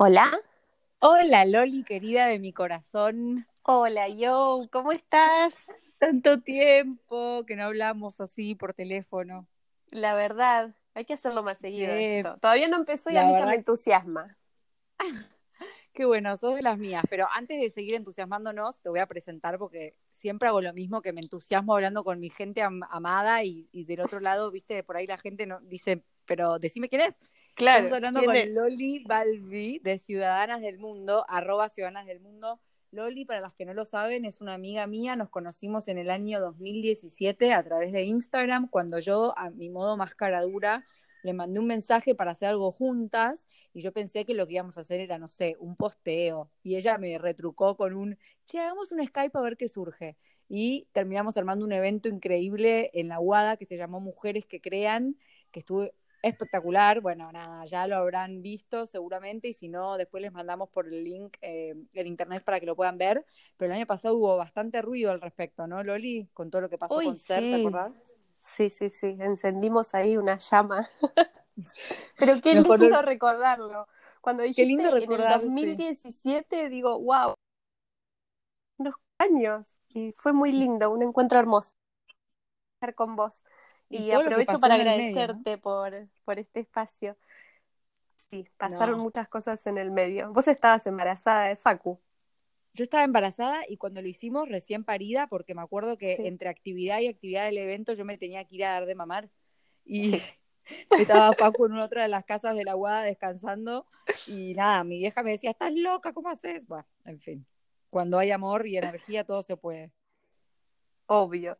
Hola. Hola Loli, querida de mi corazón. Hola, yo, ¿cómo estás? Tanto tiempo que no hablamos así por teléfono. La verdad, hay que hacerlo más seguido Sí, esto. Todavía no empezó y la a mí ya me entusiasma. Qué bueno, sos de las mías. Pero antes de seguir entusiasmándonos, te voy a presentar porque siempre hago lo mismo, que me entusiasmo hablando con mi gente am- amada y, y del otro lado, viste, por ahí la gente no dice, pero decime quién es. Estamos hablando ¿quién con es? Loli Balbi de Ciudadanas del Mundo, arroba Ciudadanas del Mundo. Loli, para las que no lo saben, es una amiga mía. Nos conocimos en el año 2017 a través de Instagram, cuando yo, a mi modo más cara dura, le mandé un mensaje para hacer algo juntas y yo pensé que lo que íbamos a hacer era, no sé, un posteo. Y ella me retrucó con un, che, hagamos un Skype a ver qué surge. Y terminamos armando un evento increíble en la UADA que se llamó Mujeres que Crean, que estuvo espectacular. Bueno, nada, ya lo habrán visto seguramente y si no, después les mandamos por el link eh, en internet para que lo puedan ver. Pero el año pasado hubo bastante ruido al respecto, ¿no, Loli? Con todo lo que pasó Uy, con ¿te sí. acordás? Sí, sí, sí, encendimos ahí una llama. Pero qué lindo recordarlo. Cuando Qué lindo dijiste en el recordar, sí. 2017, digo, wow, unos años. Y fue muy lindo, un encuentro hermoso estar con vos. Y aprovecho para agradecerte por, por este espacio. Sí, pasaron No. muchas cosas en el medio. Vos estabas embarazada de Facu. Yo estaba embarazada y cuando lo hicimos recién parida, porque me acuerdo que Sí. entre actividad y actividad del evento yo me tenía que ir a dar de mamar. Y Sí. estaba Paco en otra de las casas de la UADA descansando. Y nada, mi vieja me decía, ¿estás loca? ¿Cómo haces? Bueno, en fin. Cuando hay amor y energía, todo se puede. Obvio.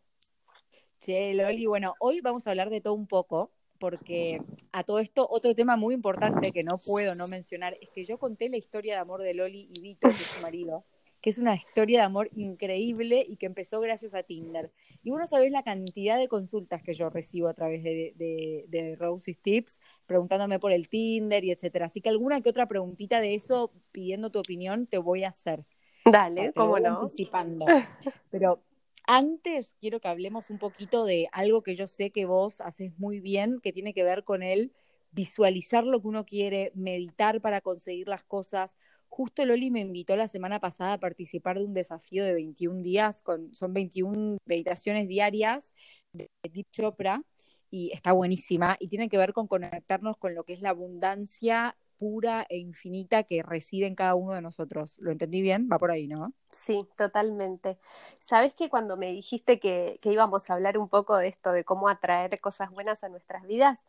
Che, Loli, bueno, hoy vamos a hablar de todo un poco, porque a todo esto, otro tema muy importante que no puedo no mencionar es que yo conté la historia de amor de Loli y Vito, que es su marido, que es una historia de amor increíble y que empezó gracias a Tinder. Y vos no sabés la cantidad de consultas que yo recibo a través de, de, de Rosie's Tips, preguntándome por el Tinder y etcétera. Así que alguna que otra preguntita de eso, pidiendo tu opinión, te voy a hacer. Dale, cómo no. anticipando. Pero antes quiero que hablemos un poquito de algo que yo sé que vos haces muy bien, que tiene que ver con el visualizar lo que uno quiere, meditar para conseguir las cosas. Justo Loli me invitó la semana pasada a participar de un desafío de 21 días, con, son 21 meditaciones diarias de Deep Chopra y está buenísima y tiene que ver con conectarnos con lo que es la abundancia pura e infinita que reside en cada uno de nosotros. ¿Lo entendí bien? Va por ahí, ¿no? Sí, totalmente. Sabes que cuando me dijiste que, que íbamos a hablar un poco de esto, de cómo atraer cosas buenas a nuestras vidas,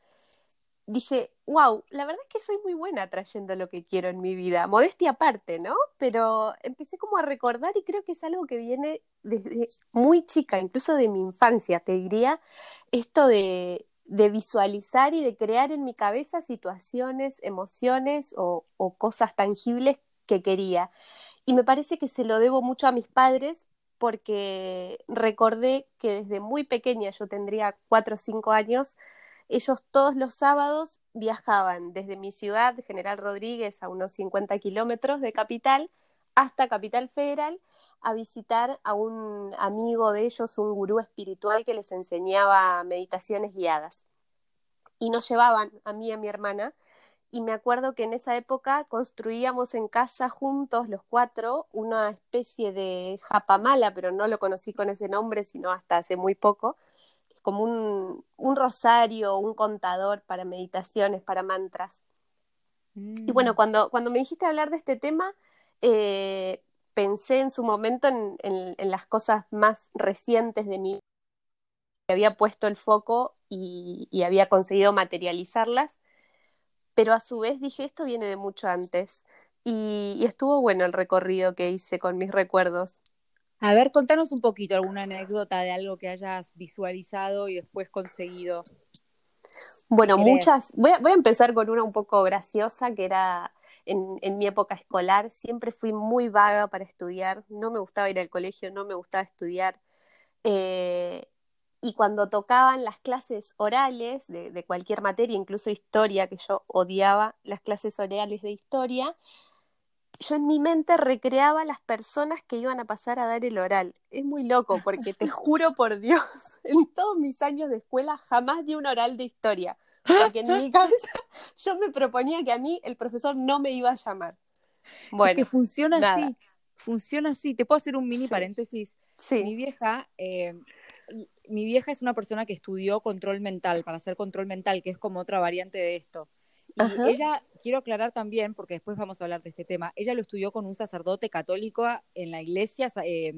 dije, wow, la verdad es que soy muy buena atrayendo lo que quiero en mi vida. Modestia aparte, ¿no? Pero empecé como a recordar y creo que es algo que viene desde muy chica, incluso de mi infancia, te diría, esto de, de visualizar y de crear en mi cabeza situaciones, emociones o, o cosas tangibles que quería. Y me parece que se lo debo mucho a mis padres porque recordé que desde muy pequeña, yo tendría cuatro o cinco años, ellos todos los sábados viajaban desde mi ciudad, General Rodríguez, a unos 50 kilómetros de Capital, hasta Capital Federal, a visitar a un amigo de ellos, un gurú espiritual que les enseñaba meditaciones guiadas. Y nos llevaban a mí y a mi hermana, y me acuerdo que en esa época construíamos en casa juntos los cuatro una especie de japamala, pero no lo conocí con ese nombre, sino hasta hace muy poco, como un, un rosario, un contador para meditaciones, para mantras. Y bueno, Mm. cuando, cuando me dijiste hablar de este tema, eh, pensé en su momento en, en- en las cosas más recientes de mi vida, que había puesto el foco y, y había conseguido materializarlas, pero a su vez dije, esto viene de mucho antes. Y, y estuvo bueno el recorrido que hice con mis recuerdos. A ver, contanos un poquito alguna anécdota de algo que hayas visualizado y después conseguido. Bueno, muchas. Voy a, voy a empezar con una un poco graciosa, que era en, en mi época escolar. Siempre fui muy vaga para estudiar. No me gustaba ir al colegio, no me gustaba estudiar. Eh, y cuando tocaban las clases orales de, de cualquier materia, incluso historia, que yo odiaba las clases orales de historia, yo en mi mente recreaba las personas que iban a pasar a dar el oral. Es muy loco porque te juro por Dios, en todos mis años de escuela jamás di un oral de historia. Porque en mi cabeza yo me proponía que a mí el profesor no me iba a llamar. Bueno, que funciona así, funciona así. Te puedo hacer un mini paréntesis. Sí. Mi vieja, eh, mi vieja es una persona que estudió control mental, para hacer control mental, que es como otra variante de esto. Y ella, quiero aclarar también, porque después vamos a hablar de este tema, ella lo estudió con un sacerdote católico en la iglesia eh,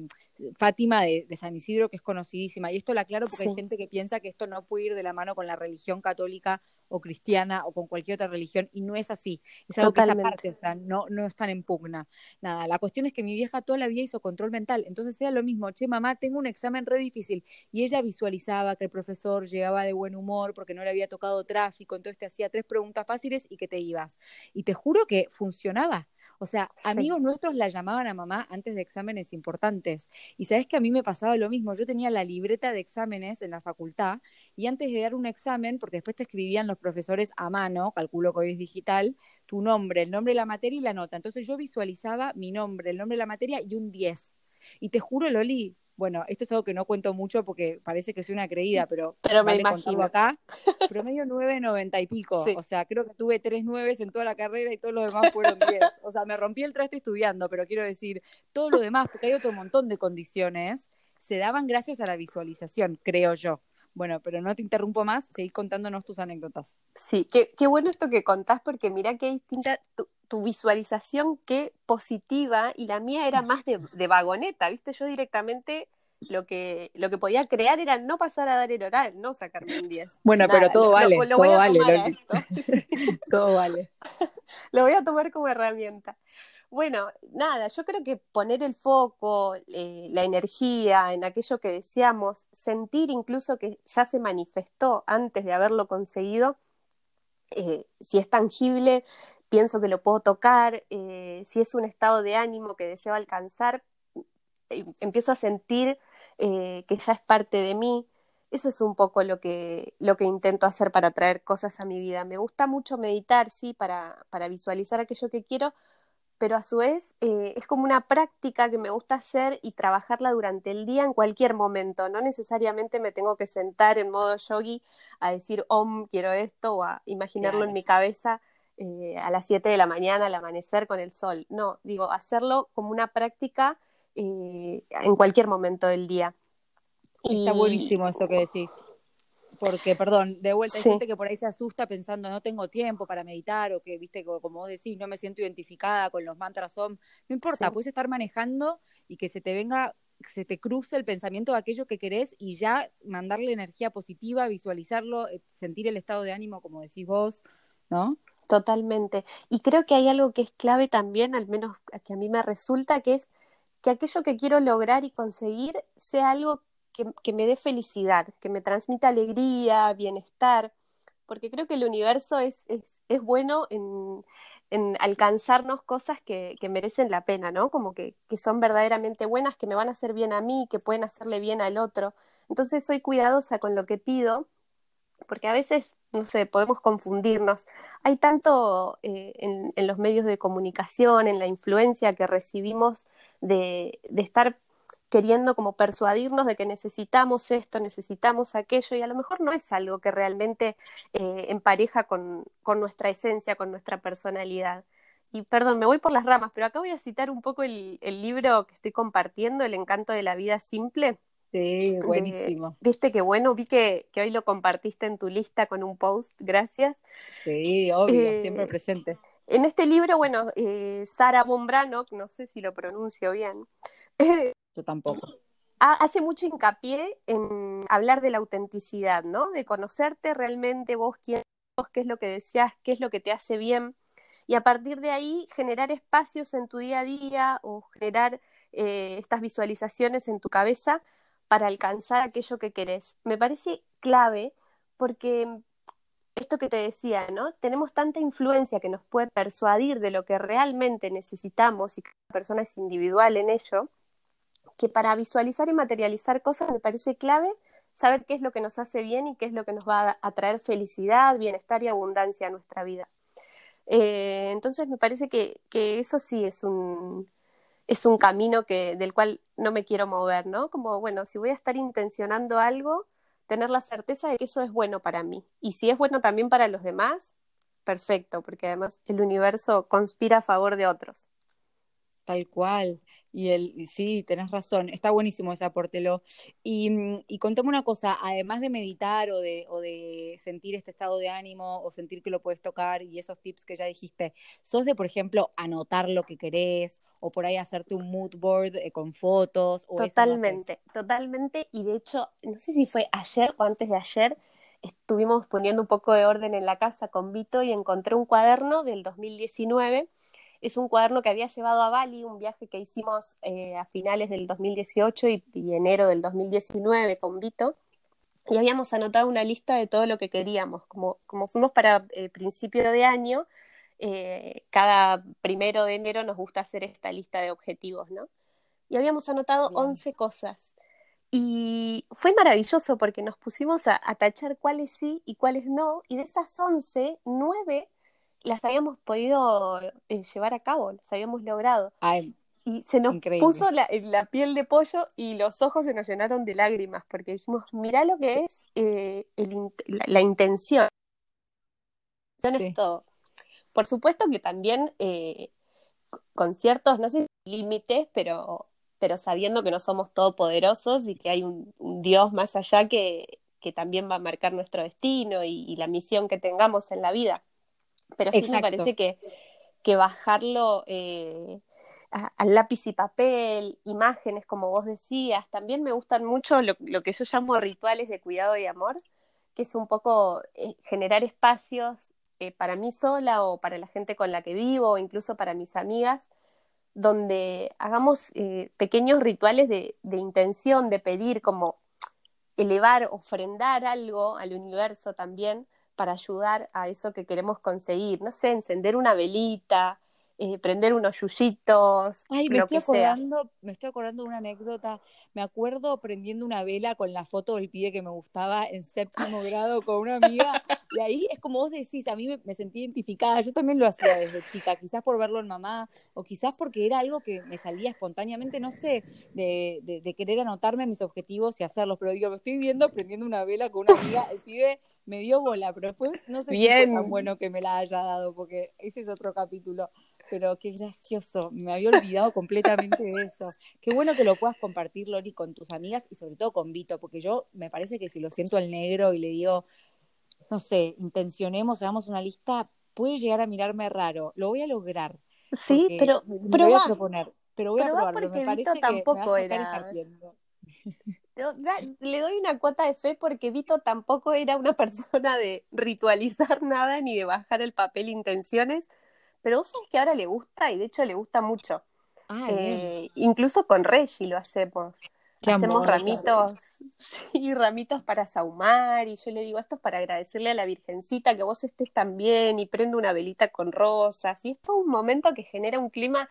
Fátima de, San Isidro, que es conocidísima. Y esto lo aclaro porque hay gente que piensa que esto no puede ir de la mano con la religión católica o cristiana o con cualquier otra religión, y no es así. Es algo que es aparte, o sea, no, no están en pugna. Nada, la cuestión es que mi vieja toda la vida hizo control mental, entonces era lo mismo, che, mamá, tengo un examen re difícil. Y ella visualizaba que el profesor llegaba de buen humor porque no le había tocado tráfico, entonces te hacía tres preguntas fáciles y que te ibas. Y te juro que funcionaba. O sea, amigos nuestros la llamaban a mamá antes de exámenes importantes. Y sabes que a mí me pasaba lo mismo. Yo tenía la libreta de exámenes en la facultad y antes de dar un examen, porque después te escribían los profesores a mano, calculo que hoy es digital, tu nombre, el nombre de la materia y la nota. Entonces yo visualizaba mi nombre, el nombre de la materia y un 10. Y te juro, Loli, bueno, esto es algo que no cuento mucho porque parece que soy una creída, pero, pero me imagino acá, promedio nueve, noventa y pico. O sea, creo que tuve tres nueves en toda la carrera y todos los demás fueron diez. O sea, me rompí el traste estudiando, pero quiero decir, todo lo demás, porque hay otro montón de condiciones, se daban gracias a la visualización, creo yo. Bueno, pero no te interrumpo más, seguís contándonos tus anécdotas. Sí, qué, qué bueno esto que contás, porque mira qué distinta tu, visualización, qué positiva, y la mía era más de, de, vagoneta, ¿viste? Yo directamente lo que, lo que podía crear era no pasar a dar el oral, no sacarme un 10. Bueno, pero todo vale, lo, todo vale. todo vale. lo voy a tomar como herramienta. Bueno, nada, yo creo que poner el foco, eh, la energía en aquello que deseamos, sentir incluso que ya se manifestó antes de haberlo conseguido, eh, si es tangible, pienso que lo puedo tocar, eh, si es un estado de ánimo que deseo alcanzar, empiezo a sentir que ya es parte de mí. Eso es un poco lo que, lo que intento hacer para traer cosas a mi vida. Me gusta mucho meditar, sí, para, para visualizar aquello que quiero, pero a su vez eh, es como una práctica que me gusta hacer y trabajarla durante el día en cualquier momento. No necesariamente me tengo que sentar en modo yogi a decir, om, quiero esto, o a imaginarlo en mi cabeza eh, a las 7 de la mañana al amanecer con el sol. No, digo, hacerlo como una práctica eh, en cualquier momento del día. Está buenísimo eso que decís porque, perdón, de vuelta hay gente que por ahí se asusta pensando no tengo tiempo para meditar o que, viste, como vos decís, no me siento identificada con los mantras OM. No importa, puedes estar manejando y que se te venga, se te cruce el pensamiento de aquello que querés y ya mandarle energía positiva, visualizarlo, eh, sentir el estado de ánimo, como decís vos, ¿no? Totalmente. Y creo que hay algo que es clave también, al menos que a mí me resulta, que es que aquello que quiero lograr y conseguir sea algo que, me dé felicidad, que me transmita alegría, bienestar, porque creo que el universo es, es, bueno en, alcanzarnos cosas que, merecen la pena, ¿no? Como que, que, son verdaderamente buenas, que me van a hacer bien a mí, que pueden hacerle bien al otro. Entonces soy cuidadosa con lo que pido, porque a veces, no sé, podemos confundirnos. Hay tanto eh, en, en, los medios de comunicación, en la influencia que recibimos de, de estar queriendo como persuadirnos de que necesitamos esto, necesitamos aquello, y a lo mejor no es algo que realmente eh, empareja con, con, nuestra esencia, con nuestra personalidad. Y perdón, me voy por las ramas, pero acá voy a citar un poco el, el libro que estoy compartiendo, El encanto de la vida simple. Sí, buenísimo. Viste que bueno, vi que, que, hoy lo compartiste en tu lista con un post, gracias. Sí, obvio, siempre eh, presente. En este libro, bueno, eh, Sara Bombrano, no sé si lo pronuncio bien, Yo tampoco. Hace mucho hincapié en hablar de la autenticidad, ¿no? De conocerte realmente vos quién vos, qué es lo que deseas, qué es lo que te hace bien, y a partir de ahí generar espacios en tu día a día o generar eh, estas visualizaciones en tu cabeza para alcanzar aquello que querés. Me parece clave porque esto que te decía, ¿no? Tenemos tanta influencia que nos puede persuadir de lo que realmente necesitamos y cada persona es individual en ello, que para visualizar y materializar cosas me parece clave saber qué es lo que nos hace bien y qué es lo que nos va a traer felicidad, bienestar y abundancia a nuestra vida. Eh, entonces me parece que, que, eso sí es un, es un camino que, del cual no me quiero mover, ¿no? Como, bueno, si voy a estar intencionando algo, tener la certeza de que eso es bueno para mí. Y si es bueno también para los demás, perfecto, porque además el universo conspira a favor de otros. Tal cual. Y el, sí, tenés razón, está buenísimo ese aportelo. Y, mm, y contame una cosa, además de meditar o de, o de sentir este estado de ánimo o sentir que lo puedes tocar y esos tips que ya dijiste, ¿sos de, por ejemplo, anotar lo que querés o por ahí hacerte un mood board eh, con fotos? O totalmente, totalmente. Y de hecho, no sé si fue ayer o antes de ayer, estuvimos poniendo un poco de orden en la casa con Vito y encontré un cuaderno del 2019 es un cuaderno que había llevado a Bali, un viaje que hicimos eh, a finales del 2018 y, enero del 2019 con Vito. Y habíamos anotado una lista de todo lo que queríamos. Como, como fuimos para el principio de año, eh, cada primero de enero nos gusta hacer esta lista de objetivos, ¿no? Y habíamos anotado 11 cosas. Y fue maravilloso porque nos pusimos a, a, tachar cuáles sí y cuáles no. Y de esas 11, 9 las habíamos podido eh, llevar a cabo, las habíamos logrado. y se nos puso la, la, piel de pollo y los ojos se nos llenaron de lágrimas, porque dijimos, mira lo que es eh, el, la, intención. Es todo. Por supuesto que también eh, con ciertos, no sé, límites, pero, pero sabiendo que no somos todopoderosos y que hay un, Dios más allá que, que, también va a marcar nuestro destino y la misión que tengamos en la vida. Pero sí me parece que, que bajarlo eh, al lápiz y papel, imágenes, como vos decías, también me gustan mucho lo, que yo llamo rituales de cuidado y amor, que es un poco eh, generar espacios eh, para mí sola o para la gente con la que vivo, o incluso para mis amigas, donde hagamos pequeños rituales de, de intención, de pedir, como elevar, ofrendar algo al universo también, para ayudar a eso que queremos conseguir. No sé, encender una velita, eh, prender unos yuyitos. Ay, me estoy acordando, me estoy acordando de una anécdota. Me acuerdo prendiendo una vela con la foto del pibe que me gustaba en séptimo grado con una amiga. Y ahí es como vos decís, a mí me, sentí identificada. Yo también lo hacía desde chica, quizás por verlo en mamá, o quizás porque era algo que me salía espontáneamente, no sé, de, de, querer anotarme mis objetivos y hacerlos. Pero digo, me estoy viendo prendiendo una vela con una amiga, el pibe me dio bola, pero después no sé si fue tan bueno que me la haya dado, porque ese es otro capítulo. Pero qué gracioso, me había olvidado completamente de eso. Qué bueno que lo puedas compartir, Lori, con tus amigas y sobre todo con Vito, porque yo me parece que si lo siento al negro y le digo, no sé, intencionemos, hagamos una lista, puede llegar a mirarme raro. Lo voy a lograr. Sí, pero, pero voy a proponer. Pero voy a probar, porque Vito tampoco era le doy una cuota de fe porque Vito tampoco era una persona de ritualizar nada ni de bajar el papel intenciones, pero vos sabés que ahora le gusta y de hecho le gusta mucho. Ah, eh, incluso con Reggie lo hacemos. hacemos ramitos, sí, ramitos para saumar y yo le digo esto es para agradecerle a la Virgencita que vos estés tan bien y prendo una velita con rosas y es todo un momento que genera un clima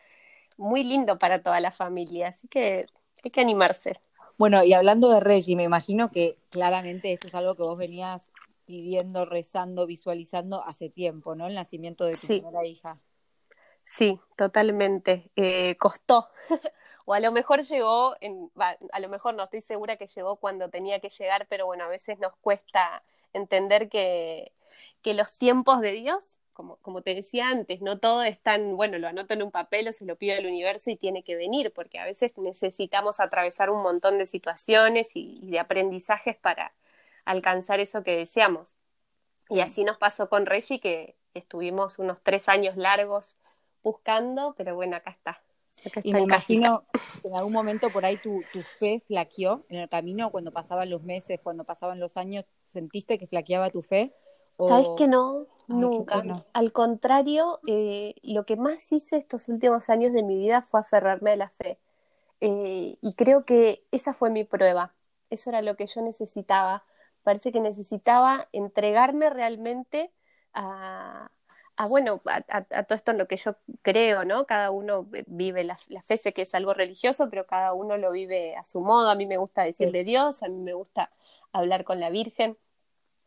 muy lindo para toda la familia, así que hay que animarse. Bueno, y hablando de Reggie, me imagino que claramente eso es algo que vos venías pidiendo, rezando, visualizando hace tiempo, ¿no? El nacimiento de tu primera hija. Sí, totalmente. Eh, costó. o a lo mejor llegó, en, a lo mejor no estoy segura que llegó cuando tenía que llegar, pero bueno, a veces nos cuesta entender que, que los tiempos de Dios como, te decía antes, no todo es tan, bueno, lo anoto en un papel o se lo pido al universo y tiene que venir, porque a veces necesitamos atravesar un montón de situaciones y, de aprendizajes para alcanzar eso que deseamos. Y así nos pasó con Reggie, que estuvimos unos tres años largos buscando, pero bueno, acá está. y me imagino que en algún momento por ahí tu, tu fe flaqueó en el camino, cuando pasaban los meses, cuando pasaban los años, ¿sentiste que flaqueaba tu fe? ¿Sabes que no? Nunca. Al contrario, eh, lo que más hice estos últimos años de mi vida fue aferrarme a la fe. Eh, y creo que esa fue mi prueba. Eso era lo que yo necesitaba. Parece que necesitaba entregarme realmente a, bueno, a, todo esto en lo que yo creo, ¿no? Cada uno vive la, fe, sé que es algo religioso, pero cada uno lo vive a su modo. A mí me gusta decirle Dios, a mí me gusta hablar con la Virgen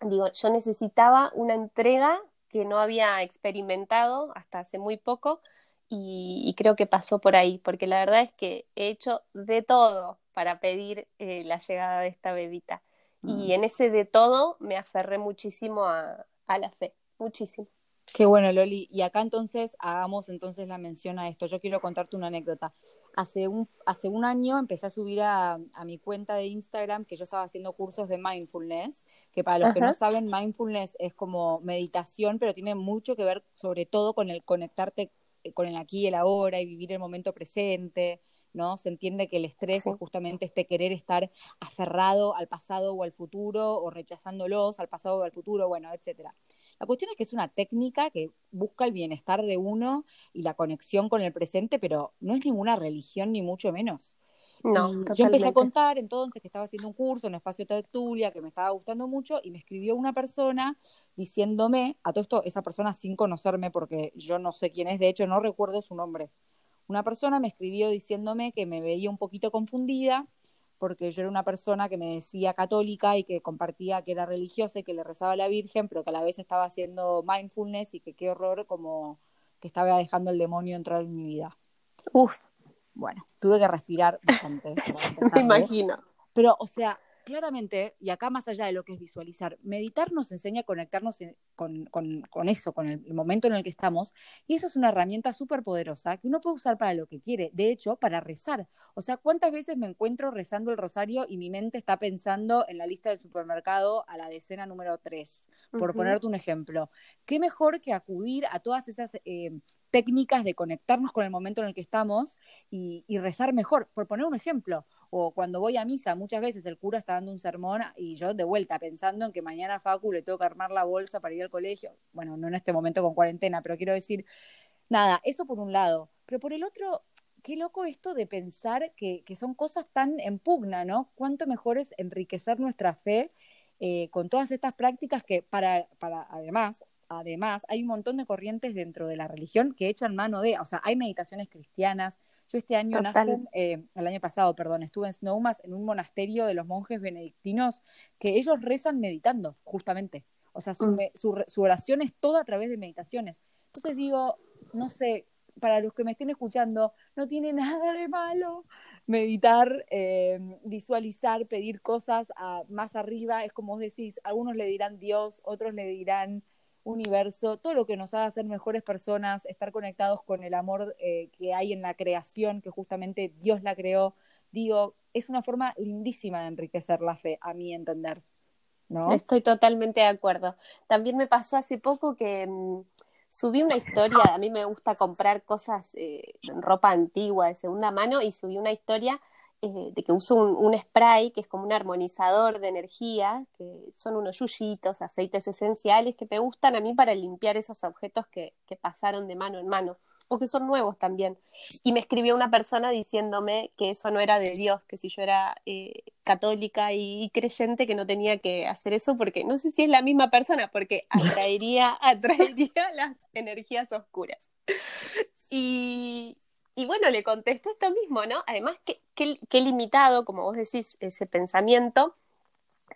digo, yo necesitaba una entrega que no había experimentado hasta hace muy poco y, creo que pasó por ahí, porque la verdad es que he hecho de todo para pedir eh, la llegada de esta bebita. Y en ese de todo me aferré muchísimo a, a la fe, muchísimo. Qué bueno, Loli. Y acá entonces hagamos entonces la mención a esto. Yo quiero contarte una anécdota. Hace un, hace un año empecé a subir a, a mi cuenta de Instagram que yo estaba haciendo cursos de mindfulness, que para los que no saben, mindfulness es como meditación, pero tiene mucho que ver sobre todo con el conectarte eh, con el aquí y el ahora y vivir el momento presente. ¿no? Se entiende que el estrés es justamente este querer estar aferrado al pasado o al futuro, o rechazándolos al pasado o al futuro, bueno, etcétera. La cuestión es que es una técnica que busca el bienestar de uno y la conexión con el presente, pero no es ninguna religión ni mucho menos. No, yo empecé a contar entonces que estaba haciendo un curso en Espacio Tertulia que me estaba gustando mucho y me escribió una persona diciéndome, a todo esto, esa persona sin conocerme porque yo no sé quién es, de hecho no recuerdo su nombre. Una persona me escribió diciéndome que me veía un poquito confundida porque yo era una persona que me decía católica y que compartía que era religiosa y que le rezaba a la Virgen, pero que a la vez estaba haciendo mindfulness y que qué horror como que estaba dejando el demonio entrar en mi vida. Uf. Bueno, tuve que respirar bastante. me imagino. Pero, o sea, claramente, y acá más allá de lo que es visualizar, meditar nos enseña a conectarnos con, con, eso, con el, momento en el que estamos, y esa es una herramienta súper poderosa que uno puede usar para lo que quiere, de hecho, para rezar. O sea, ¿cuántas veces me encuentro rezando el rosario y mi mente está pensando en la lista del supermercado a la decena número 3? Por ponerte un ejemplo. ¿Qué mejor que acudir a todas esas eh, técnicas de conectarnos con el momento en el que estamos y, rezar mejor. Por poner un ejemplo, o cuando voy a misa, muchas veces el cura está dando un sermón y yo de vuelta pensando en que mañana a Facu le tengo que armar la bolsa para ir al colegio. Bueno, no en este momento con cuarentena, pero quiero decir, nada, eso por un lado. Pero por el otro, qué loco esto de pensar que, son cosas tan en pugna, ¿no? Cuánto mejor es enriquecer nuestra fe eh, con todas estas prácticas que para, para además, además, hay un montón de corrientes dentro de la religión que echan mano de, o sea, hay meditaciones cristianas. Yo este año, eh, el año pasado, perdón, estuve en Snowmas, en un monasterio de los monjes benedictinos, que ellos rezan meditando, justamente. O sea, su, mm. su, oración es toda a través de meditaciones. Entonces digo, no sé, para los que me estén escuchando, no tiene nada de malo meditar, eh, visualizar, pedir cosas a, más arriba. Es como vos decís, algunos le dirán Dios, otros le dirán universo, todo lo que nos haga ser mejores personas, estar conectados con el amor eh, que hay en la creación, que justamente Dios la creó, digo, es una forma lindísima de enriquecer la fe, a mi entender. ¿no? Estoy totalmente de acuerdo. También me pasó hace poco que mm, subí una historia, a mí me gusta comprar cosas, eh, ropa antigua de segunda mano, y subí una historia eh, de que uso un, spray que es como un armonizador de energía, que son unos yuyitos, aceites esenciales que me gustan a mí para limpiar esos objetos que, que pasaron de mano en mano o que son nuevos también. Y me escribió una persona diciéndome que eso no era de Dios, que si yo era eh, católica y, creyente que no tenía que hacer eso porque no sé si es la misma persona, porque atraería, atraería las energías oscuras. Y, y bueno, le contesté esto mismo, ¿no? Además, qué, limitado, como vos decís, ese pensamiento,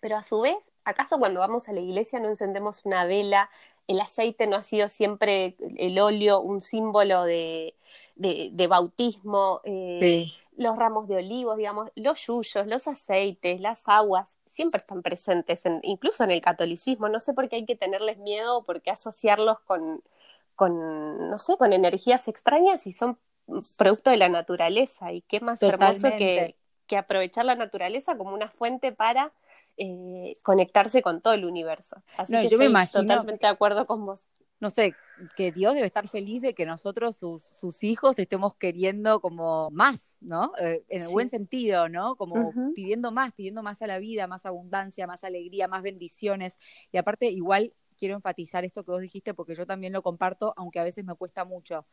pero a su vez, ¿acaso cuando vamos a la iglesia no encendemos una vela? El aceite no ha sido siempre el óleo un símbolo de, de, bautismo, eh, los ramos de olivos, digamos, los yuyos, los aceites, las aguas, siempre están presentes, incluso en el catolicismo. No sé por qué hay que tenerles miedo, por qué asociarlos con, con, no sé, con energías extrañas y son producto de la naturaleza y qué más hermoso que, que, aprovechar la naturaleza como una fuente para eh, conectarse con todo el universo. Así que yo me imagino totalmente de acuerdo con vos. No sé, que Dios debe estar feliz de que nosotros, sus, sus hijos, estemos queriendo como más, ¿no? Eh, en el buen sentido, ¿no? Como pidiendo más, pidiendo más a la vida, más abundancia, más alegría, más bendiciones. Y aparte, igual quiero enfatizar esto que vos dijiste porque yo también lo comparto, aunque a veces me cuesta mucho.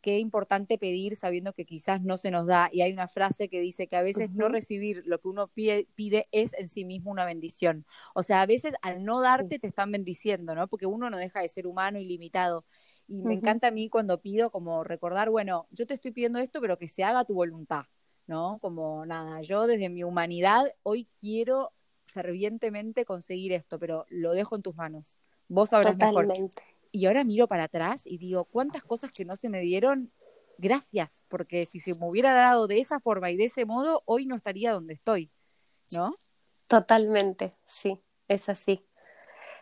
Qué importante pedir sabiendo que quizás no se nos da. Y hay una frase que dice que a veces no recibir lo que uno pide, pide, es en sí mismo una bendición. O sea, a veces al no darte te están bendiciendo, ¿no? Porque uno no deja de ser humano y limitado. Y me encanta a mí cuando pido como recordar, bueno, yo te estoy pidiendo esto, pero que se haga tu voluntad, ¿no? Como nada, yo desde mi humanidad hoy quiero fervientemente conseguir esto, pero lo dejo en tus manos. Vos sabrás Totalmente. Y ahora miro para atrás y digo, ¿cuántas cosas que no se me dieron? Gracias, porque si se me hubiera dado de esa forma y de ese modo, hoy no estaría donde estoy, ¿no? Totalmente, sí, es así.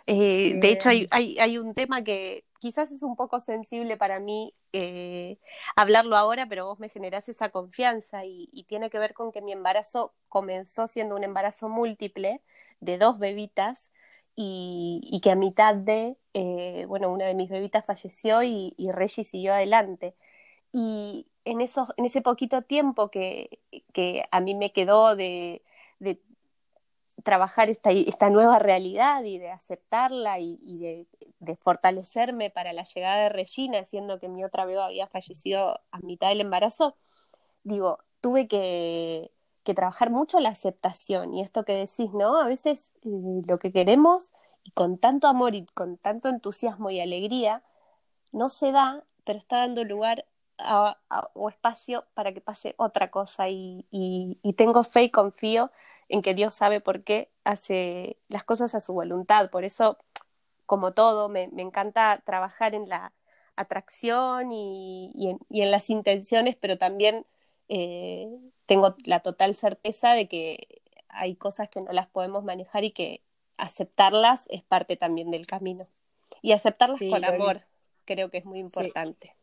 Eh, de hecho, hay, hay, hay, un tema que quizás es un poco sensible para mí eh, hablarlo ahora, pero vos me generás esa confianza y, y, tiene que ver con que mi embarazo comenzó siendo un embarazo múltiple de dos bebitas y, que a mitad de, eh, bueno, una de mis bebitas falleció y, y Reggie siguió adelante. Y en, esos, en ese poquito tiempo que, que a mí me quedó de, trabajar esta, esta, nueva realidad y de aceptarla y, de, fortalecerme para la llegada de Regina, siendo que mi otra bebé había fallecido a mitad del embarazo, digo, tuve que, que trabajar mucho la aceptación y esto que decís, ¿no? A veces eh, lo que queremos y con tanto amor y con tanto entusiasmo y alegría no se da, pero está dando lugar a, o espacio para que pase otra cosa y, tengo fe y confío en que Dios sabe por qué hace las cosas a su voluntad. Por eso, como todo, me, encanta trabajar en la atracción y, en, las intenciones, pero también eh, tengo la total certeza de que hay cosas que no las podemos manejar y que aceptarlas es parte también del camino. Y aceptarlas sí, con amor, creo que es muy importante. Sí.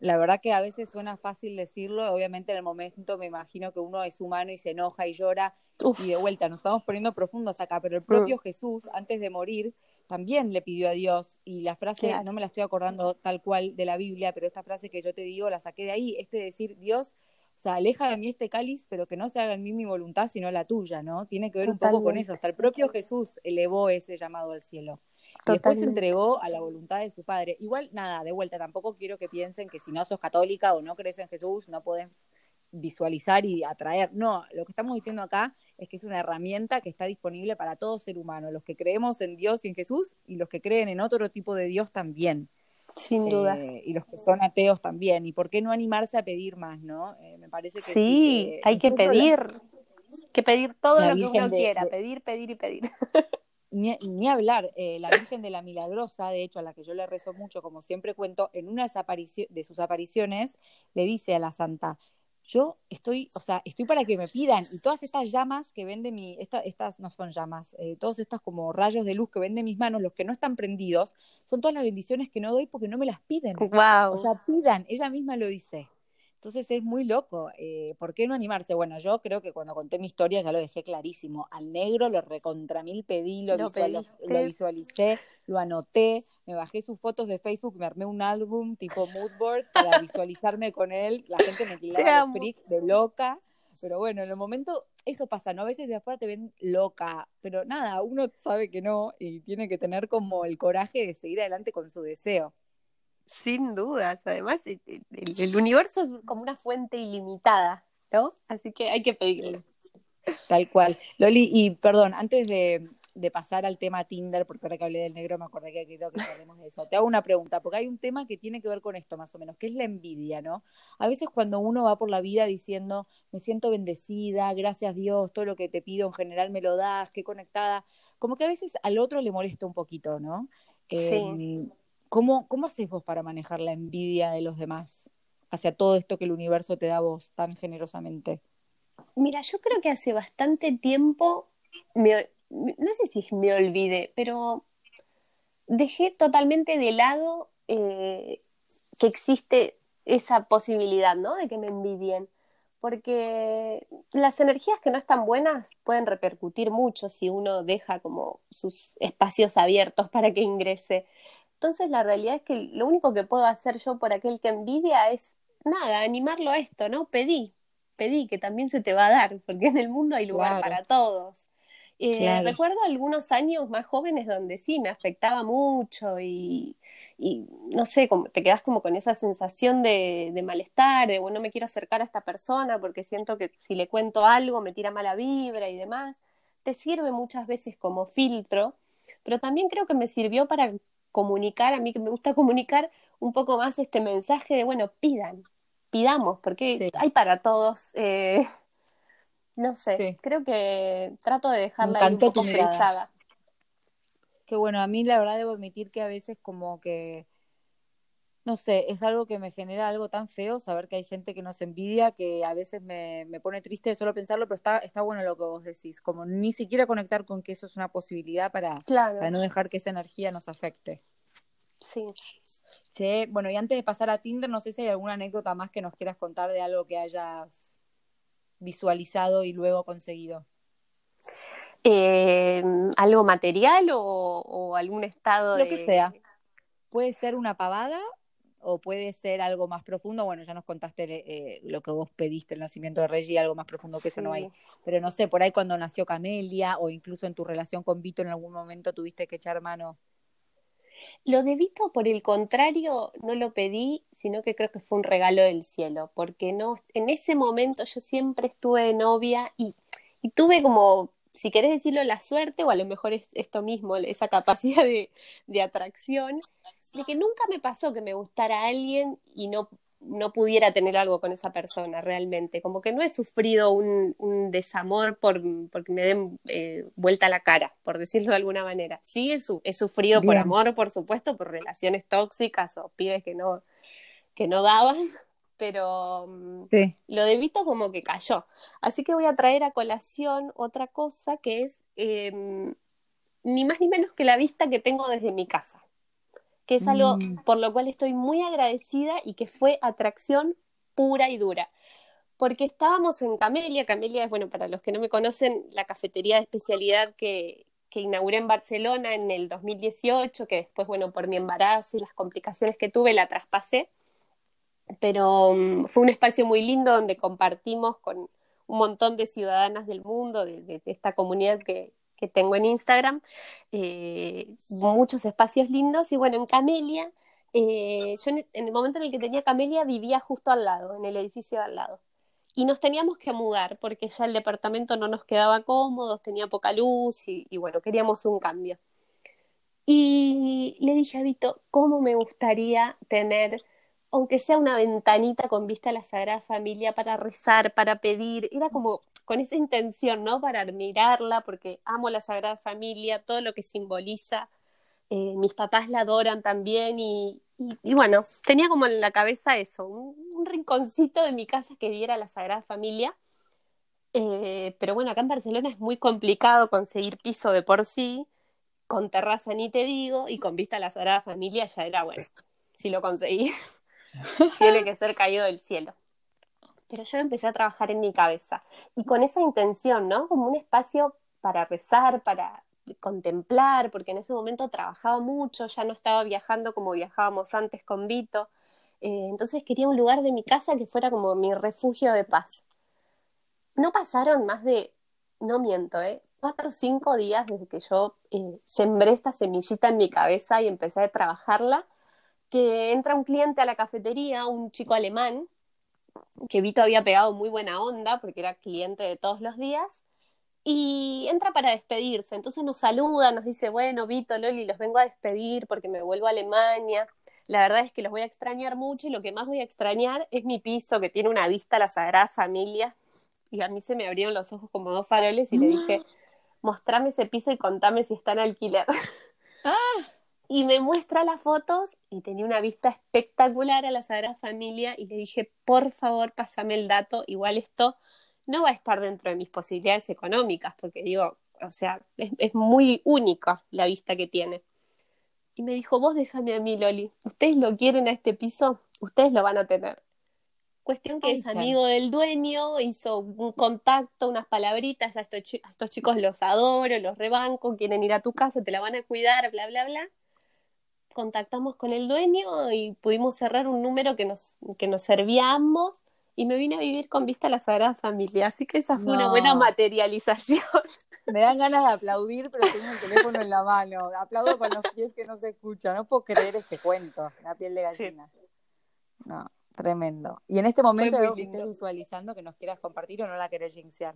La verdad que a veces suena fácil decirlo, obviamente en el momento me imagino que uno es humano y se enoja y llora Uf. y de vuelta nos estamos poniendo profundos acá, pero el propio mm. Jesús antes de morir también le pidió a Dios y la frase, claro. no me la estoy acordando tal cual de la Biblia, pero esta frase que yo te digo la saqué de ahí, este decir, Dios, o sea, aleja de mí este cáliz, pero que no se haga en mí mi voluntad, sino la tuya, ¿no? Tiene que ver Totalmente. un poco con eso, hasta el propio Jesús elevó ese llamado al cielo. Y después se entregó a la voluntad de su padre. Igual, nada, de vuelta, tampoco quiero que piensen que si no sos católica o no crees en Jesús, no podés visualizar y atraer. No, lo que estamos diciendo acá es que es una herramienta que está disponible para todo ser humano, los que creemos en Dios y en Jesús y los que creen en otro tipo de Dios también. Sin dudas. Eh, y los que son ateos también. ¿Y por qué no animarse a pedir más, no? Eh, me parece que sí, sí que hay que pedir. La... Que pedir todo lo que uno de, quiera, de... pedir, pedir y pedir. Ni, ni, hablar, eh, la Virgen de la Milagrosa, de hecho, a la que yo le rezo mucho, como siempre cuento, en una de sus apariciones, le dice a la santa, yo estoy, o sea, estoy para que me pidan, y todas estas llamas que vende mi, esta, estas no son llamas, eh, todos estos como rayos de luz que vende mis manos, los que no están prendidos, son todas las bendiciones que no doy porque no me las piden. Wow. O sea, pidan, ella misma lo dice. Entonces es muy loco. Eh, ¿Por qué no animarse? Bueno, yo creo que cuando conté mi historia ya lo dejé clarísimo. Al negro lo recontra mil pedí, lo, lo, lo, visualicé, lo anoté, me bajé sus fotos de Facebook, me armé un álbum tipo moodboard para visualizarme con él. La gente me tiraba de freak, de loca. Pero bueno, en el momento eso pasa, ¿no? A veces de afuera te ven loca, pero nada, uno sabe que no y tiene que tener como el coraje de seguir adelante con su deseo. Sin dudas, además el, el, universo es como una fuente ilimitada, ¿no? Así que hay que pedirle. Tal cual. Loli, y perdón, antes de, de, pasar al tema Tinder, porque ahora que hablé del negro me acordé que quiero que hablemos de eso. Te hago una pregunta, porque hay un tema que tiene que ver con esto más o menos, que es la envidia, ¿no? A veces cuando uno va por la vida diciendo, me siento bendecida, gracias Dios, todo lo que te pido en general me lo das, qué conectada, como que a veces al otro le molesta un poquito, ¿no? Sí. Eh, ¿Cómo, ¿Cómo haces vos para manejar la envidia de los demás hacia todo esto que el universo te da a vos tan generosamente? Mira, yo creo que hace bastante tiempo, me, no sé si me olvidé, pero dejé totalmente de lado eh, que existe esa posibilidad, ¿no? De que me envidien. Porque las energías que no están buenas pueden repercutir mucho si uno deja como sus espacios abiertos para que ingrese. Entonces la realidad es que lo único que puedo hacer yo por aquel que envidia es nada, animarlo a esto, ¿no? Pedí, pedí que también se te va a dar, porque en el mundo hay lugar claro. para todos. Eh, claro. Recuerdo algunos años más jóvenes donde sí, me afectaba mucho y, y no sé, como, te quedas como con esa sensación de, de, malestar, de bueno, me quiero acercar a esta persona porque siento que si le cuento algo me tira mala vibra y demás. Te sirve muchas veces como filtro, pero también creo que me sirvió para comunicar, a mí que me gusta comunicar un poco más este mensaje de, bueno, pidan, pidamos, porque sí. hay para todos. Eh, no sé, sí. creo que trato de dejarla ahí un poco pensada. Que bueno, a mí la verdad debo admitir que a veces como que no sé, es algo que me genera algo tan feo saber que hay gente que nos envidia que a veces me, me pone triste solo pensarlo, pero está, está bueno lo que vos decís, como ni siquiera conectar con que eso es una posibilidad para, para no dejar que esa energía nos afecte. Sí. sí. Bueno, y antes de pasar a Tinder, no sé si hay alguna anécdota más que nos quieras contar de algo que hayas visualizado y luego conseguido. Eh, ¿Algo material o, o, algún estado Lo que sea. Puede ser una pavada o puede ser algo más profundo. Bueno, ya nos contaste eh, lo que vos pediste, el nacimiento de Reggie, algo más profundo que eso no hay. Pero no sé, por ahí cuando nació Camelia o incluso en tu relación con Vito en algún momento tuviste que echar mano. Lo de Vito, por el contrario, no lo pedí, sino que creo que fue un regalo del cielo, porque no, en ese momento yo siempre estuve de novia y, y tuve como si querés decirlo, la suerte, o a lo mejor es esto mismo, esa capacidad de, de atracción, de que nunca me pasó que me gustara alguien y no, no pudiera tener algo con esa persona realmente. Como que no he sufrido un, un desamor por porque me den eh, vuelta a la cara, por decirlo de alguna manera. Sí, he, su, he sufrido por amor, por supuesto, por relaciones tóxicas o pibes que no, que no daban, pero mm, lo de Vito como que cayó. Así que voy a traer a colación otra cosa que es em, ni más ni menos que la vista que tengo desde mi casa, que es algo mm. por lo cual estoy muy agradecida y que fue atracción pura y dura. Porque estábamos en Camelia, Camelia es, bueno, para los que no me conocen, la cafetería de especialidad que, que inauguré en Barcelona en el 2018, que después, bueno, por mi embarazo y las complicaciones que tuve, la traspasé pero mm, fue un espacio muy lindo donde compartimos con un montón de ciudadanas del mundo, de, esta comunidad que, que, tengo en Instagram, eh, muchos espacios lindos. Y bueno, en Camelia, eh, yo en, el momento en el que tenía Camelia vivía justo al lado, en el edificio de al lado. Y nos teníamos que mudar porque ya el departamento no nos quedaba cómodo, tenía poca luz y, y bueno, queríamos un cambio. Y le dije a Vito, ¿cómo me gustaría tener aunque sea una ventanita con vista a la Sagrada Familia para rezar, para pedir, era como con esa intención, ¿no? Para admirarla, porque amo la Sagrada Familia, todo lo que simboliza, eh, mis papás la adoran también y, y, bueno, tenía como en la cabeza eso, un, rinconcito de mi casa que diera la Sagrada Familia. Eh, pero bueno, acá en Barcelona es muy complicado conseguir piso de por sí, con terraza ni te digo, y con vista a la Sagrada Familia ya era bueno, si lo conseguí. tiene que ser caído del cielo. Pero yo empecé a trabajar en mi cabeza y con esa intención, ¿no? Como un espacio para rezar, para contemplar, porque en ese momento trabajaba mucho, ya no estaba viajando como viajábamos antes con Vito. Eh, entonces quería un lugar de mi casa que fuera como mi refugio de paz. No pasaron más de, no miento, ¿eh? cuatro o cinco días desde que yo eh, sembré esta semillita en mi cabeza y empecé a trabajarla que entra un cliente a la cafetería, un chico alemán, que Vito había pegado muy buena onda porque era cliente de todos los días, y entra para despedirse. Entonces nos saluda, nos dice, bueno, Vito, Loli, los vengo a despedir porque me vuelvo a Alemania. La verdad es que los voy a extrañar mucho y lo que más voy a extrañar es mi piso que tiene una vista a la Sagrada Familia. Y a mí se me abrieron los ojos como dos faroles y le dije, mostrame ese piso y contame si está en alquiler. Ah y me muestra las fotos y tenía una vista espectacular a la Sagrada Familia y le dije, por favor, pásame el dato, igual esto no va a estar dentro de mis posibilidades económicas, porque digo, o sea, es, muy única la vista que tiene. Y me dijo, vos déjame a mí, Loli, ustedes lo quieren a este piso, ustedes lo van a tener. Cuestión que es amigo del dueño, hizo un contacto, unas palabritas, a estos, a estos chicos los adoro, los rebanco, quieren ir a tu casa, te la van a cuidar, bla, bla, bla contactamos con el dueño y pudimos cerrar un número que nos, que nos servía a ambos y me vine a vivir con vista a la Sagrada Familia. Así que esa fue una buena materialización. Me dan ganas de aplaudir, pero tengo el teléfono en la mano. Aplaudo con los pies que no se escuchan. No puedo creer este cuento, la piel de gallina. No, tremendo. Y en este momento, que estés visualizando que nos quieras compartir o no la querés jinxear.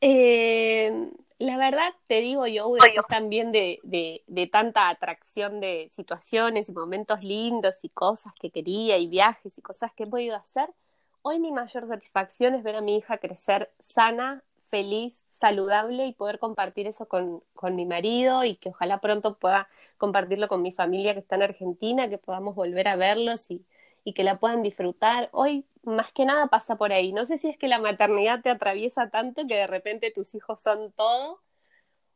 Eh, la verdad, te digo yo, también de, de, de, tanta atracción de situaciones y momentos lindos y cosas que quería y viajes y cosas que he podido hacer, hoy mi mayor satisfacción es ver a mi hija crecer sana, feliz, saludable y poder compartir eso con, con mi marido y que ojalá pronto pueda compartirlo con mi familia que está en Argentina, que podamos volver a verlos y, y que la puedan disfrutar. Hoy más que nada pasa por ahí. No sé si es que la maternidad te atraviesa tanto que de repente tus hijos son todo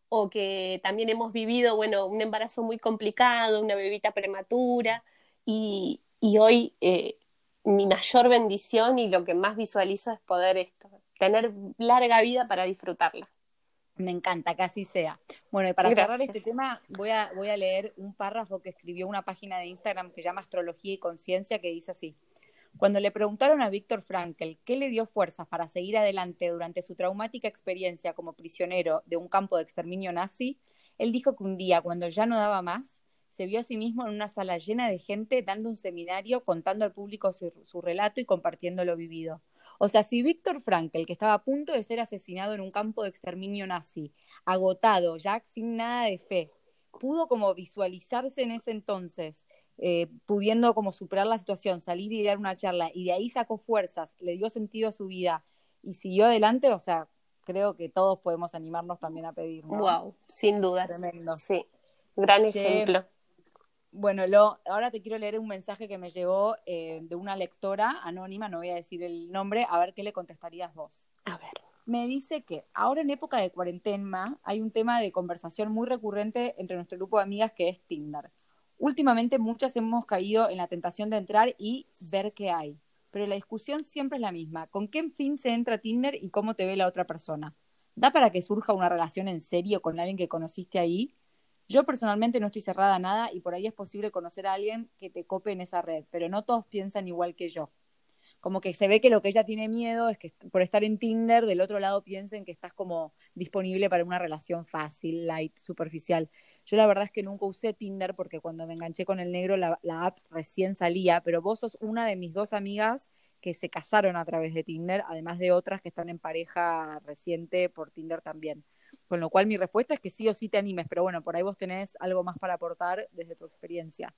o que también hemos vivido, bueno, un embarazo muy complicado, una bebita prematura y, y hoy eh, mi mayor bendición y lo que más visualizo es poder esto, tener larga vida para disfrutarla. Me encanta, que así sea. Bueno, y para cerrar este tema, voy a, voy a leer un párrafo que escribió una página de Instagram que llama Astrología y Conciencia, que dice así. Cuando le preguntaron a Víctor Frankl qué le dio fuerzas para seguir adelante durante su traumática experiencia como prisionero de un campo de exterminio nazi, él dijo que un día, cuando ya no daba más, se vio a sí mismo en una sala llena de gente dando un seminario, contando al público su, relato y compartiendo lo vivido. O sea, si Víctor Frankl, que estaba a punto de ser asesinado en un campo de exterminio nazi, agotado, ya sin nada de fe, pudo como visualizarse en ese entonces, eh, pudiendo como superar la situación, salir y dar una charla, y de ahí sacó fuerzas, le dio sentido a su vida y siguió adelante, o sea, creo que todos podemos animarnos también a pedir. Wow, sin duda. Tremendo. Sí, gran ejemplo. Bueno, lo, ahora te quiero leer un mensaje que me llegó eh, de una lectora anónima, no voy a decir el nombre, a ver qué le contestarías vos. A ver. Me dice que ahora en época de cuarentena hay un tema de conversación muy recurrente entre nuestro grupo de amigas que es Tinder. Últimamente muchas hemos caído en la tentación de entrar y ver qué hay, pero la discusión siempre es la misma. ¿Con qué fin se entra a Tinder y cómo te ve la otra persona? ¿Da para que surja una relación en serio con alguien que conociste ahí? Yo personalmente no estoy cerrada a nada y por ahí es posible conocer a alguien que te cope en esa red, pero no todos piensan igual que yo. Como que se ve que lo que ella tiene miedo es que por estar en Tinder, del otro lado piensen que estás como disponible para una relación fácil, light, superficial. Yo la verdad es que nunca usé Tinder porque cuando me enganché con el negro la, la app recién salía, pero vos sos una de mis dos amigas que se casaron a través de Tinder, además de otras que están en pareja reciente por Tinder también. Con lo cual mi respuesta es que sí o sí te animes, pero bueno, por ahí vos tenés algo más para aportar desde tu experiencia.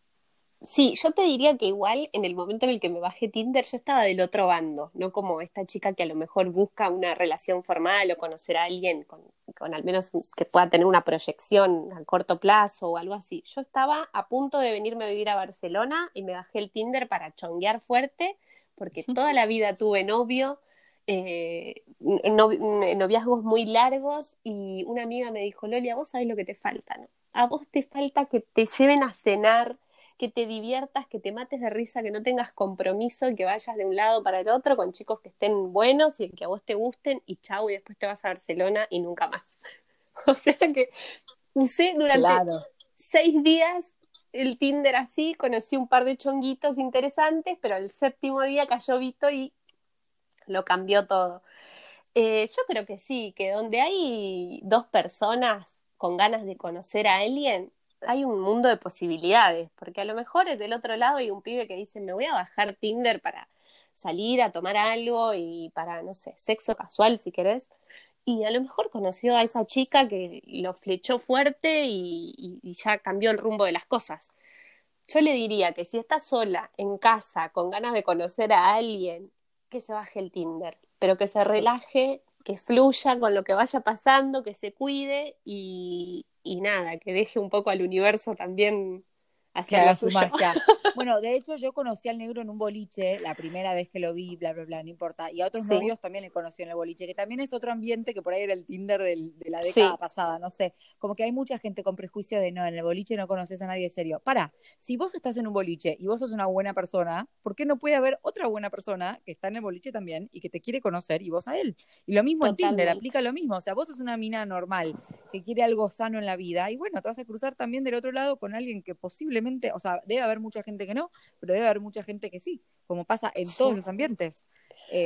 Sí, yo te diría que igual en el momento en el que me bajé Tinder yo estaba del otro bando, no como esta chica que a lo mejor busca una relación formal o conocer a alguien con, con al menos que pueda tener una proyección a corto plazo o algo así. Yo estaba a punto de venirme a vivir a Barcelona y me bajé el Tinder para chonguear fuerte porque toda la vida tuve novio, eh, noviazgos muy largos y una amiga me dijo, Lolia, vos sabés lo que te falta, ¿no? A vos te falta que te lleven a cenar, que te diviertas, que te mates de risa, que no tengas compromiso, que vayas de un lado para el otro con chicos que estén buenos y que a vos te gusten y chau y después te vas a Barcelona y nunca más. o sea que usé durante seis días el Tinder así, conocí un par de chonguitos interesantes, pero el séptimo día cayó Vito y lo cambió todo. Eh, yo creo que sí, que donde hay dos personas con ganas de conocer a alguien, hay un mundo de posibilidades, porque a lo mejor del otro lado hay un pibe que dice, me voy a bajar Tinder para salir a tomar algo y para, no sé, sexo casual si querés. Y a lo mejor conoció a esa chica que lo flechó fuerte y ya cambió el rumbo de las cosas. Yo le diría que si está sola, en casa, con ganas de conocer a alguien que se baje el Tinder, pero que se relaje, que fluya con lo que vaya pasando, que se cuide y, y nada, que deje un poco al universo también su. Bueno, de hecho yo conocí al negro en un boliche, la primera vez que lo vi, bla, bla, bla, no importa. Y a otros novios también le conocí en el boliche, que también es otro ambiente que por ahí era el Tinder de la década pasada, no sé. Como que hay mucha gente con prejuicio de no, en el boliche no conoces a nadie serio. Para, si vos estás en un boliche y vos sos una buena persona, ¿por qué no puede haber otra buena persona que está en el boliche también y que te quiere conocer y vos a él? Y lo mismo en Tinder, aplica lo mismo. O sea, vos sos una mina normal que quiere algo sano en la vida y bueno, te vas a cruzar también del otro lado con alguien que posiblemente, o sea, debe haber mucha gente que no, pero debe haber mucha gente que sí, como pasa en todos los ambientes.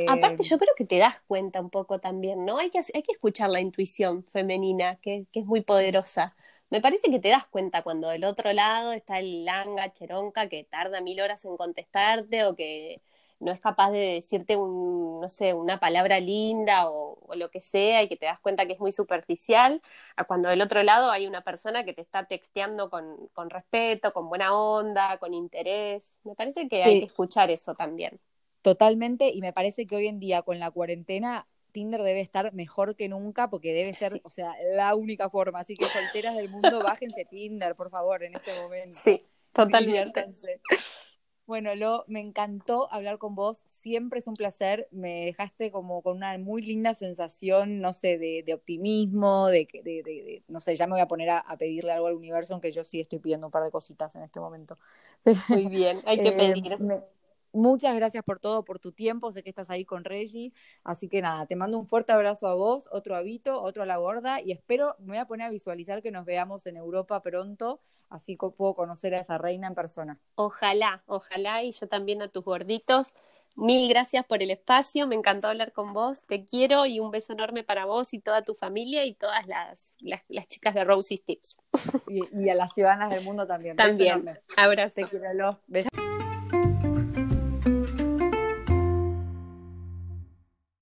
Aparte, yo creo que te das cuenta un poco también, ¿no? Hay que, hay que escuchar la intuición femenina, que, que es muy poderosa. Me parece que te das cuenta cuando del otro lado está el langa, cheronca, que tarda mil horas en contestarte o que no es capaz de decirte un, no sé, una palabra linda o, lo que sea y que te das cuenta que es muy superficial, a cuando del otro lado hay una persona que te está texteando con, con respeto, con buena onda, con interés. Me parece que hay que escuchar eso también. Totalmente, y me parece que hoy en día con la cuarentena Tinder debe estar mejor que nunca porque debe ser, o sea, la única forma. Así que solteras del mundo, bájense Tinder, por favor, en este momento. Sí, totalmente. Bueno, Lo, me encantó hablar con vos, siempre es un placer, me dejaste como con una muy linda sensación, no sé, de, optimismo, de, de, no sé, ya me voy a poner a, pedirle algo al universo, aunque yo sí estoy pidiendo un par de cositas en este momento. Muy bien, hay que eh, pedir. Muchas gracias por todo, por tu tiempo. Sé que estás ahí con Reggie. Así que nada, te mando un fuerte abrazo a vos, otro a Vito, otro a la gorda. Y espero, me voy a poner a visualizar que nos veamos en Europa pronto. Así que puedo conocer a esa reina en persona. Ojalá, ojalá. Y yo también a tus gorditos. Mil gracias por el espacio, me encantó hablar con vos, te quiero y un beso enorme para vos y toda tu familia y todas las, las, chicas de Rosie's Tips. Y, a las ciudadanas del mundo también. También, abrazo. Te quiero,